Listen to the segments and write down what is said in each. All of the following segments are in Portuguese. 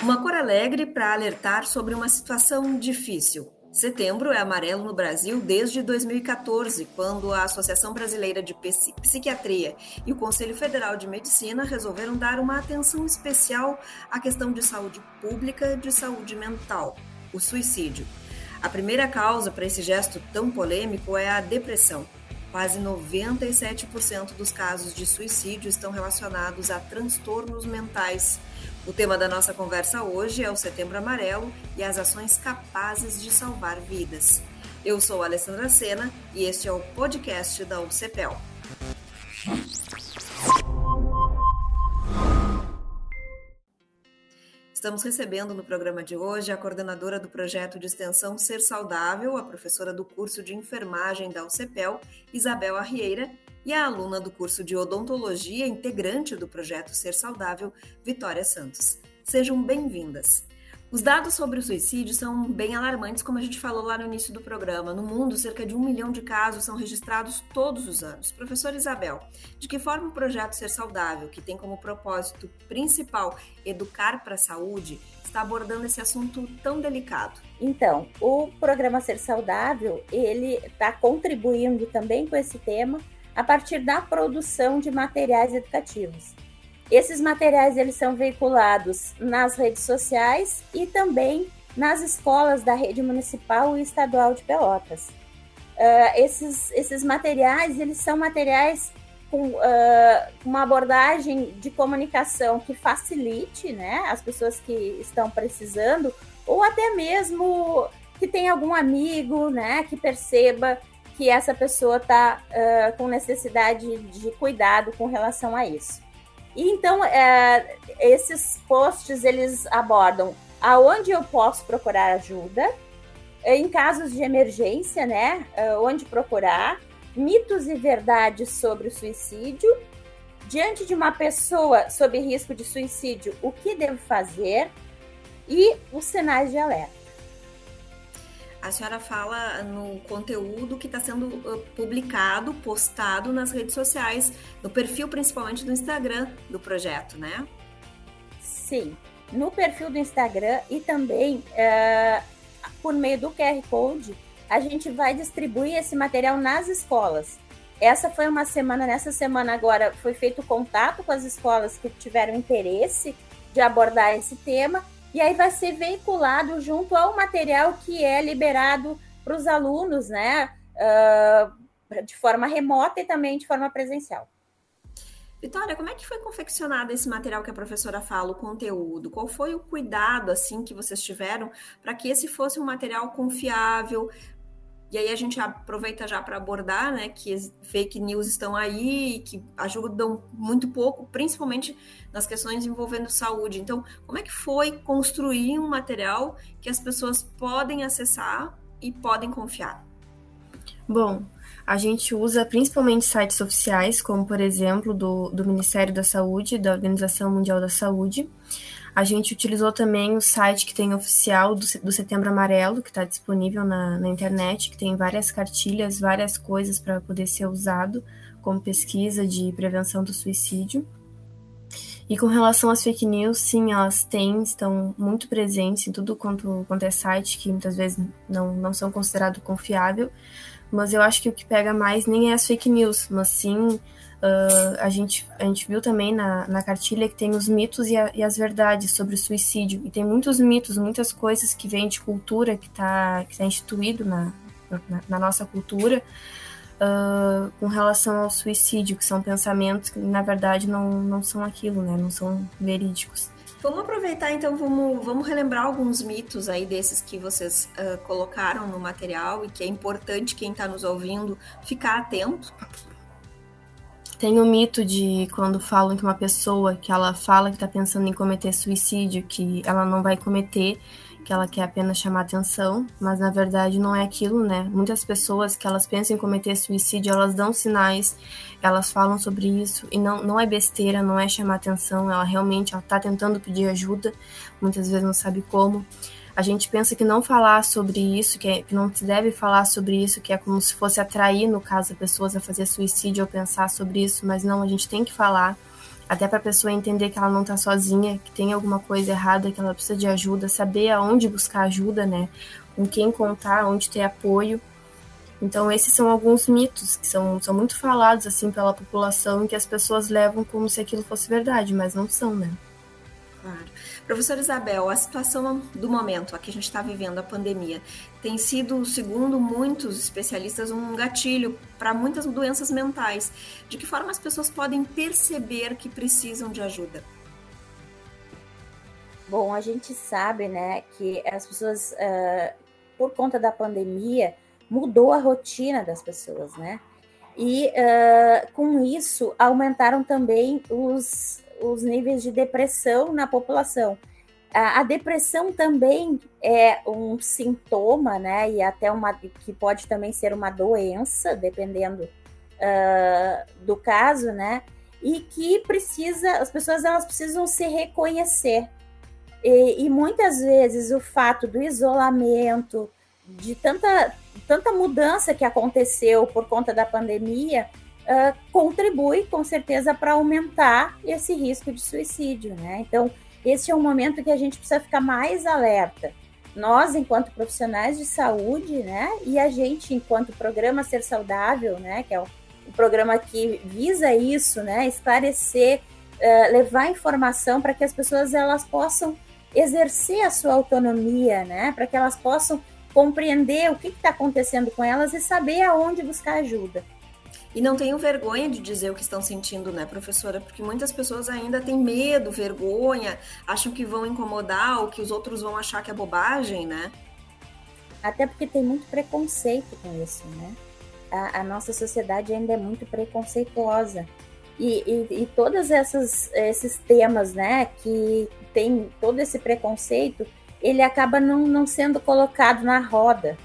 Uma cor alegre para alertar sobre uma situação difícil. Setembro é amarelo no Brasil desde 2014, quando a Associação Brasileira de Psiquiatria e o Conselho Federal de Medicina resolveram dar uma atenção especial à questão de saúde pública e de saúde mental, o suicídio. A primeira causa para esse gesto tão polêmico é a depressão. Quase 97% dos casos de suicídio estão relacionados a transtornos mentais. O tema da nossa conversa hoje é o Setembro Amarelo e as ações capazes de salvar vidas. Eu sou Alessandra Sena e este é o podcast da UCPEL. Estamos recebendo no programa de hoje a coordenadora do projeto de extensão Ser Saudável, a professora do curso de enfermagem da UCPEL, Isabel Arrieira, e a aluna do curso de odontologia, integrante do projeto Ser Saudável, Vitória Santos. Sejam bem-vindas. Os dados sobre o suicídio são bem alarmantes, como a gente falou lá no início do programa. No mundo, cerca de um milhão de casos são registrados todos os anos. Professora Isabel, de que forma o projeto Ser Saudável, que tem como propósito principal educar para a saúde, está abordando esse assunto tão delicado? Então, o programa Ser Saudável, ele está contribuindo também com esse tema a partir da produção de materiais educativos. Esses materiais eles são veiculados nas redes sociais e também nas escolas da rede municipal e estadual de Pelotas. Uh, esses, esses materiais eles são materiais com uh, uma abordagem de comunicação que facilite né, as pessoas que estão precisando, ou até mesmo que tenha algum amigo né, que perceba que essa pessoa está uh, com necessidade de cuidado com relação a isso. E então, é, esses posts, eles abordam aonde eu posso procurar ajuda, em casos de emergência, né, é, onde procurar, mitos e verdades sobre o suicídio, diante de uma pessoa sob risco de suicídio, o que devo fazer e os sinais de alerta a senhora fala no conteúdo que está sendo publicado, postado nas redes sociais, no perfil principalmente do Instagram do projeto, né? Sim, no perfil do Instagram e também por meio do QR Code, a gente vai distribuir esse material nas escolas. Essa foi uma semana, nessa semana agora foi feito contato com as escolas que tiveram interesse de abordar esse tema e aí vai ser veiculado junto ao material que é liberado para os alunos, né, uh, de forma remota e também de forma presencial. Vitória, como é que foi confeccionado esse material que a professora fala, o conteúdo? Qual foi o cuidado assim que vocês tiveram para que esse fosse um material confiável, e aí a gente aproveita já para abordar, né, que fake news estão aí e que ajudam muito pouco, principalmente nas questões envolvendo saúde. Então, como é que foi construir um material que as pessoas podem acessar e podem confiar? Bom, a gente usa principalmente sites oficiais, como por exemplo do, do Ministério da Saúde, da Organização Mundial da Saúde. A gente utilizou também o site que tem oficial do, do Setembro Amarelo, que está disponível na, na internet, que tem várias cartilhas, várias coisas para poder ser usado como pesquisa de prevenção do suicídio. E com relação às fake news, sim, elas têm, estão muito presentes em tudo quanto, quanto é site, que muitas vezes não, não são considerados confiável. Mas eu acho que o que pega mais nem é as fake news, mas sim Uh, a, gente, a gente viu também na, na cartilha que tem os mitos e, a, e, as verdades sobre o suicídio. E tem muitos mitos, muitas coisas que vêm de cultura, que está que tá instituído na, na, na nossa cultura, uh, com relação ao suicídio, que são pensamentos que, na verdade, não, não são aquilo, né? não são verídicos. Vamos aproveitar então, vamos, vamos relembrar alguns mitos aí desses que vocês uh, colocaram no material e que é importante quem está nos ouvindo ficar atento. Tem o mito de quando falam que uma pessoa que ela fala que está pensando em cometer suicídio, que ela não vai cometer, que ela quer apenas chamar atenção, mas na verdade não é aquilo, né? Muitas pessoas que elas pensam em cometer suicídio, elas dão sinais, elas falam sobre isso e não, não é besteira, não é chamar atenção, ela realmente está tentando pedir ajuda, muitas vezes não sabe como a gente pensa que não falar sobre isso, que, é, que, não se deve falar sobre isso, que é como se fosse atrair, no caso, pessoas a fazer suicídio ou pensar sobre isso, mas não, a gente tem que falar. Até para a pessoa entender que ela não está sozinha, que tem alguma coisa errada, que ela precisa de ajuda, saber aonde buscar ajuda, né? Com quem contar, onde ter apoio. Então, esses são alguns mitos que são, são muito falados assim pela população e que as pessoas levam como se aquilo fosse verdade, mas não são, né? Claro. Professora Isabel, a situação do momento, a que a gente está vivendo, a pandemia, tem sido, segundo muitos especialistas, um gatilho para muitas doenças mentais. De que forma as pessoas podem perceber que precisam de ajuda? Bom, a gente sabe, né, que as pessoas, uh, por conta da pandemia, mudou a rotina das pessoas, né? E uh, com isso aumentaram também os, os níveis de depressão na população. A, a, depressão também é um sintoma, né? E até uma que pode também ser uma doença, dependendo uh, do caso, né? E que precisa, as pessoas elas precisam se reconhecer. E, e muitas vezes o fato do isolamento, de tanta, tanta mudança que aconteceu por conta da pandemia, contribui com certeza para aumentar esse risco de suicídio, né? Então, esse é um momento que a gente precisa ficar mais alerta. Nós, enquanto profissionais de saúde, né? E a gente, enquanto programa Ser Saudável, né? Que é o, o programa que visa isso, né? Esclarecer, uh, levar informação para que as pessoas elas possam exercer a sua autonomia, né? Para que elas possam compreender o que está acontecendo com elas e saber aonde buscar ajuda. E não tenham vergonha de dizer o que estão sentindo, né, professora? Porque muitas pessoas ainda têm medo, vergonha, acham que vão incomodar ou que os outros vão achar que é bobagem, né? Até porque tem muito preconceito com isso, né? A, a nossa sociedade ainda é muito preconceituosa. E, e, e todos esses temas, né, que tem todo esse preconceito, ele acaba não, não sendo colocado na roda.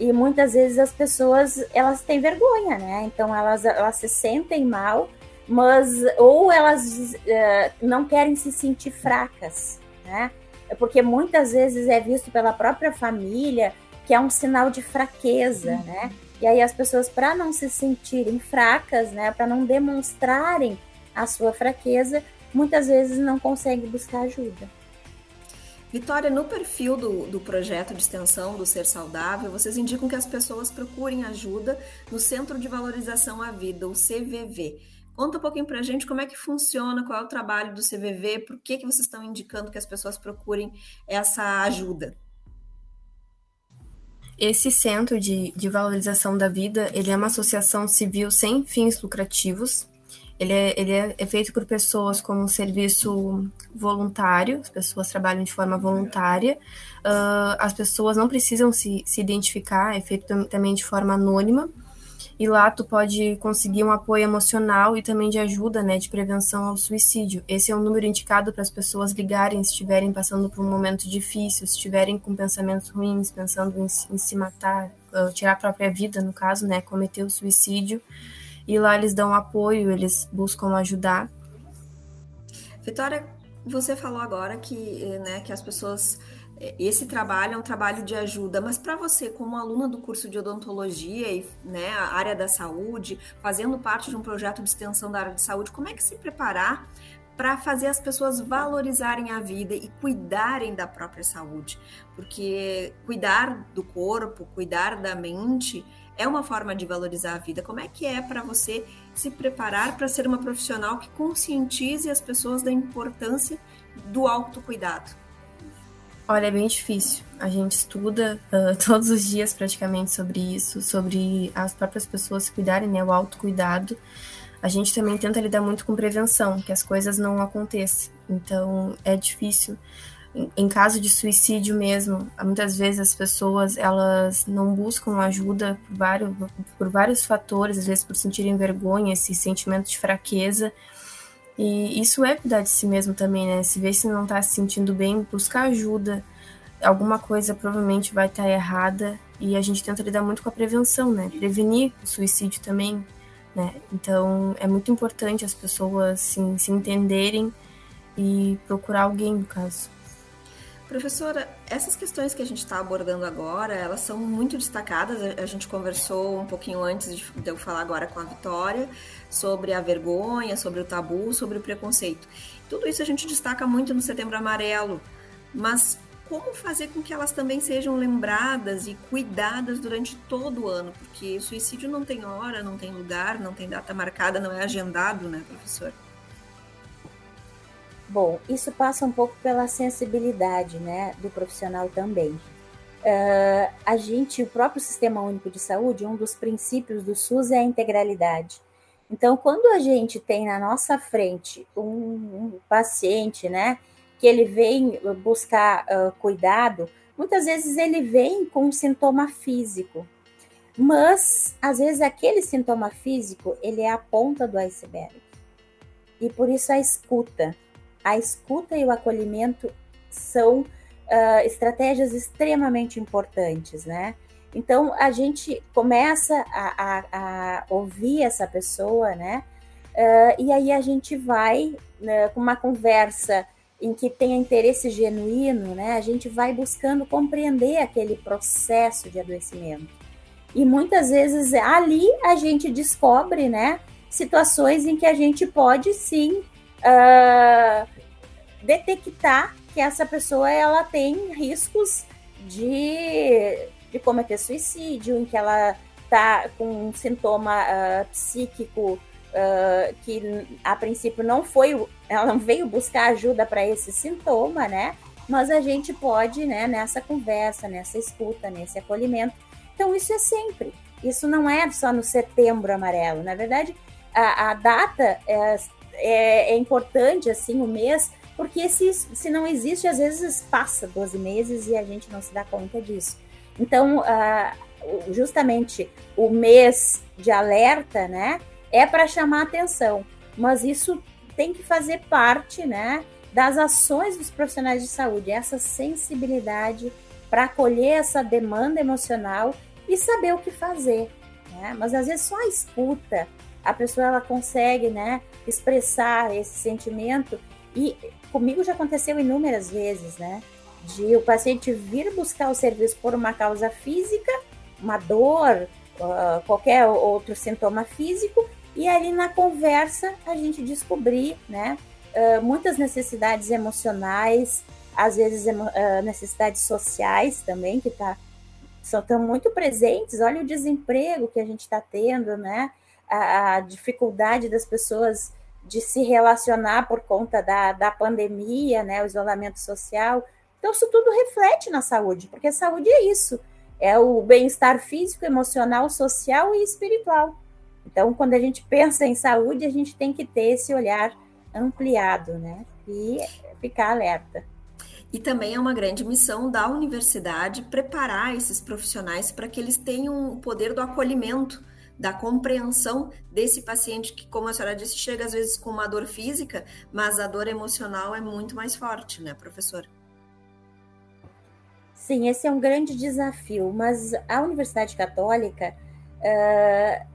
E muitas vezes as pessoas, elas têm vergonha, né? Então elas, elas se sentem mal, mas ou elas uh, não querem se sentir fracas, né? Porque muitas vezes é visto pela própria família que é um sinal de fraqueza, uhum. né? E aí as pessoas, para não se sentirem fracas, né, para não demonstrarem a sua fraqueza, muitas vezes não conseguem buscar ajuda. Vitória, no perfil do, do projeto de extensão do Ser Saudável, vocês indicam que as pessoas procurem ajuda no Centro de Valorização à Vida, o CVV. Conta um pouquinho para a gente como é que funciona, qual é o trabalho do CVV, por que, que vocês estão indicando que as pessoas procurem essa ajuda. Esse Centro de, de Valorização da Vida, ele é uma associação civil sem fins lucrativos, ele é, ele é, é feito por pessoas como um serviço voluntário, as pessoas trabalham de forma voluntária, uh, as pessoas não precisam se, se identificar, é feito também de forma anônima, e lá tu pode conseguir um apoio emocional e também de ajuda, né, de prevenção ao suicídio. Esse é um número indicado para as pessoas ligarem se estiverem passando por um momento difícil, se estiverem com pensamentos ruins, pensando em, em se matar, uh, tirar a própria vida, no caso, né, cometer o suicídio e lá eles dão apoio, eles buscam ajudar. Vitória, você falou agora que, né, que as pessoas esse trabalho é um trabalho de ajuda, mas para você, como aluna do curso de odontologia e né, a área da saúde, fazendo parte de um projeto de extensão da área de saúde, como é que se preparar para fazer as pessoas valorizarem a vida e cuidarem da própria saúde? Porque cuidar do corpo, cuidar da mente é uma forma de valorizar a vida. Como é que é para você se preparar para ser uma profissional que conscientize as pessoas da importância do autocuidado? Olha, é bem difícil. A gente estuda uh, todos os dias praticamente sobre isso, sobre as próprias pessoas se cuidarem, né? O autocuidado. A gente também tenta lidar muito com prevenção, que as coisas não aconteçam. Então, é difícil em caso de suicídio mesmo, muitas vezes as pessoas elas não buscam ajuda por vários, por vários fatores, às vezes por sentirem vergonha, esse sentimento de fraqueza. E isso é cuidar de si mesmo também, né? Se vê se não está se sentindo bem, buscar ajuda. Alguma coisa provavelmente vai estar tá errada e a gente tenta lidar muito com a prevenção, né? Prevenir o suicídio também, né? Então é muito importante as pessoas assim, se entenderem e procurar alguém, no caso. Professora, essas questões que a gente está abordando agora, elas são muito destacadas. A gente conversou um pouquinho antes de eu falar agora com a Vitória sobre a vergonha, sobre o tabu, sobre o preconceito. Tudo isso a gente destaca muito no Setembro Amarelo, mas como fazer com que elas também sejam lembradas e cuidadas durante todo o ano? Porque suicídio não tem hora, não tem lugar, não tem data marcada, não é agendado, né, professor? Bom, isso passa um pouco pela sensibilidade né, do profissional também. Uh, a gente, o próprio Sistema Único de Saúde, um dos princípios do SUS é a integralidade. Então, quando a gente tem na nossa frente um, um paciente, né, que ele vem buscar uh, cuidado, muitas vezes ele vem com um sintoma físico, mas às vezes aquele sintoma físico ele é a ponta do iceberg. E por isso a escuta, a escuta e o acolhimento são uh, estratégias extremamente importantes, né? Então a gente começa a, a, a ouvir essa pessoa, né? Uh, e aí a gente vai né, com uma conversa em que tenha interesse genuíno, né? A gente vai buscando compreender aquele processo de adoecimento. E muitas vezes ali a gente descobre, né? Situações em que a gente pode sim uh, detectar que essa pessoa ela tem riscos de, de cometer suicídio, em que ela está com um sintoma uh, psíquico uh, que a princípio não foi, ela não veio buscar ajuda para esse sintoma, né? Mas a gente pode, né, nessa conversa, nessa escuta, nesse acolhimento. Então, isso é sempre. Isso não é só no setembro amarelo. Na verdade, a, a data é, é, é importante, assim, o mês, porque se, se não existe, às vezes passa 12 meses e a gente não se dá conta disso. Então, uh, justamente o mês de alerta, né, é para chamar atenção, mas isso tem que fazer parte, né, das ações dos profissionais de saúde, essa sensibilidade para acolher essa demanda emocional e saber o que fazer. Né? Mas às vezes só a escuta, a pessoa ela consegue né, expressar esse sentimento e comigo já aconteceu inúmeras vezes, né? De o paciente vir buscar o serviço por uma causa física, uma dor, uh, qualquer outro sintoma físico, e ali na conversa a gente descobrir, né? Uh, muitas necessidades emocionais, às vezes uh, necessidades sociais também, que tá, são tão muito presentes. Olha o desemprego que a gente está tendo, né? A, a dificuldade das pessoas de se relacionar por conta da, da pandemia, né, o isolamento social. Então, isso tudo reflete na saúde, porque a saúde é isso: é o bem-estar físico, emocional, social e espiritual. Então, quando a gente pensa em saúde, a gente tem que ter esse olhar ampliado, né? E ficar alerta. E também é uma grande missão da universidade preparar esses profissionais para que eles tenham o poder do acolhimento da compreensão desse paciente que, como a senhora disse, chega às vezes com uma dor física, mas a dor emocional é muito mais forte, né, professor? Sim, esse é um grande desafio, mas a Universidade Católica, uh,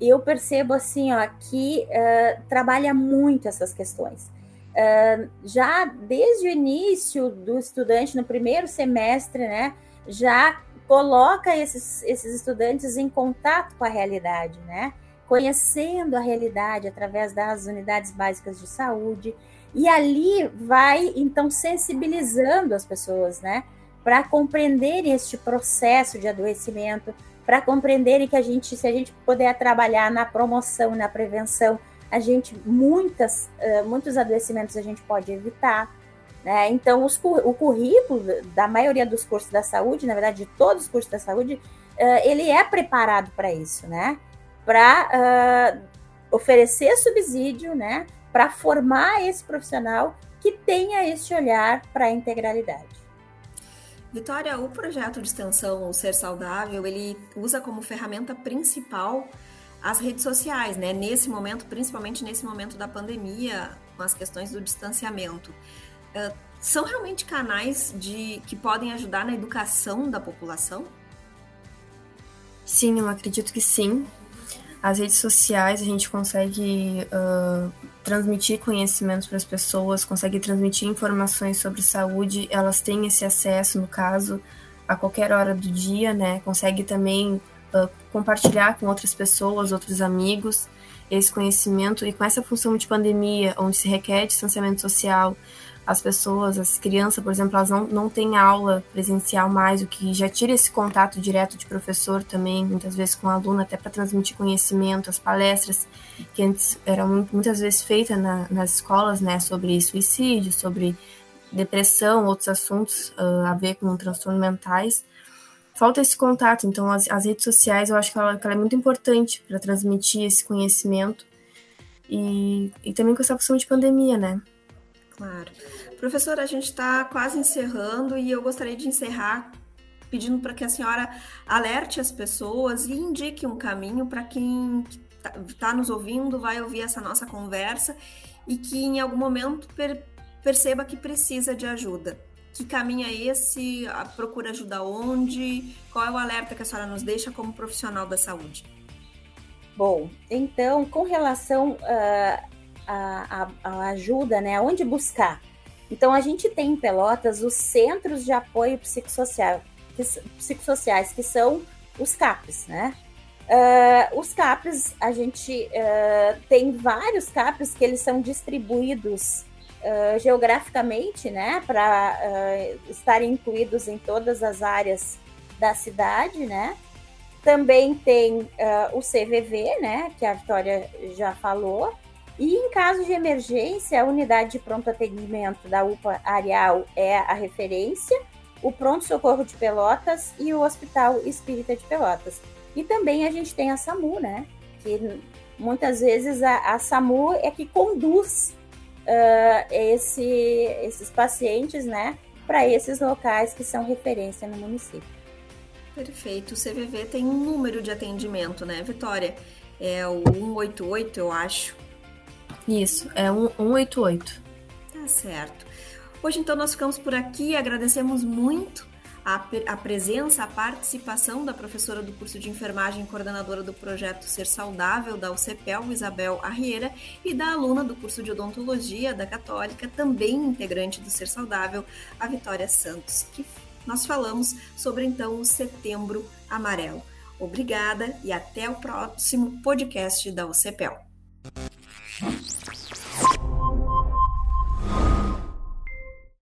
eu percebo assim, ó, que uh, trabalha muito essas questões. Uh, já desde o início do estudante, no primeiro semestre, né, já coloca esses, esses estudantes em contato com a realidade, né? Conhecendo a realidade através das unidades básicas de saúde. E ali vai, então, sensibilizando as pessoas, né? Para compreenderem este processo de adoecimento, para compreenderem que a gente, se a gente puder trabalhar na promoção, na prevenção, a gente, muitas, uh, muitos adoecimentos a gente pode evitar. Né? Então, os, o currículo da maioria dos cursos da saúde, na verdade, de todos os cursos da saúde, uh, ele é preparado para isso, né? Para uh, oferecer subsídio, né? Para formar esse profissional que tenha esse olhar para a integralidade. Vitória, o projeto de extensão o Ser Saudável, ele usa como ferramenta principal as redes sociais, né? Nesse momento, principalmente nesse momento da pandemia, com as questões do distanciamento. Ah, são realmente canais de que podem ajudar na educação da população? Sim, eu acredito que sim. As redes sociais a gente consegue uh, transmitir conhecimentos para as pessoas, consegue transmitir informações sobre saúde, elas têm esse acesso, no caso, a qualquer hora do dia, né? Consegue também uh, compartilhar com outras pessoas, outros amigos, esse conhecimento e com essa função de pandemia, onde se requer distanciamento social, as pessoas, as crianças, por exemplo, elas não, não têm aula presencial mais, o que já tira esse contato direto de professor também, muitas vezes com aluno, até para transmitir conhecimento, as palestras que antes eram muitas vezes feitas na, nas escolas, né, sobre suicídio, sobre depressão, outros assuntos uh, a ver com transtornos mentais. Falta esse contato, então as, as redes sociais eu acho que ela, que ela é muito importante para transmitir esse conhecimento e, e também com essa função de pandemia, né? Claro. Professora, a gente está quase encerrando e eu gostaria de encerrar pedindo para que a senhora alerte as pessoas e indique um caminho para quem está tá nos ouvindo, vai ouvir essa nossa conversa e que em algum momento per perceba que precisa de ajuda. Que caminho é esse? Procura ajuda onde? Qual é o alerta que a senhora nos deixa como profissional da saúde? Bom, então, com relação uh, a, a, ajuda, né? Onde buscar? Então, a gente tem em Pelotas os Centros de Apoio Psicossocial, que, Psicossociais, que são os CAPs, né? Uh, os CAPs, a gente uh, tem vários CAPs que eles são distribuídos uh, geograficamente, né? Para estarem incluídos em todas as áreas da cidade, né? Também tem o CVV, né? Que a Vitória já falou, e em caso de emergência, a unidade de pronto atendimento da UPA Areal é a referência, o Pronto Socorro de Pelotas e o Hospital Espírita de Pelotas. E também a gente tem a SAMU, né? Que muitas vezes a, a SAMU é que conduz uh, esse, esses pacientes, né? Para esses locais que são referência no município. Perfeito. O CVV tem um número de atendimento, né, Vitória? É o 188, eu acho. Isso, é um 188. Tá certo. Hoje, então, nós ficamos por aqui. Agradecemos muito a, a, presença, a participação da professora do curso de enfermagem coordenadora do projeto Ser Saudável da UCPEL, Isabel Arrieira, e da aluna do curso de odontologia da Católica, também integrante do Ser Saudável, a Vitória Santos, que nós falamos sobre então o Setembro Amarelo. Obrigada e até o próximo podcast da UCPEL. Thank you.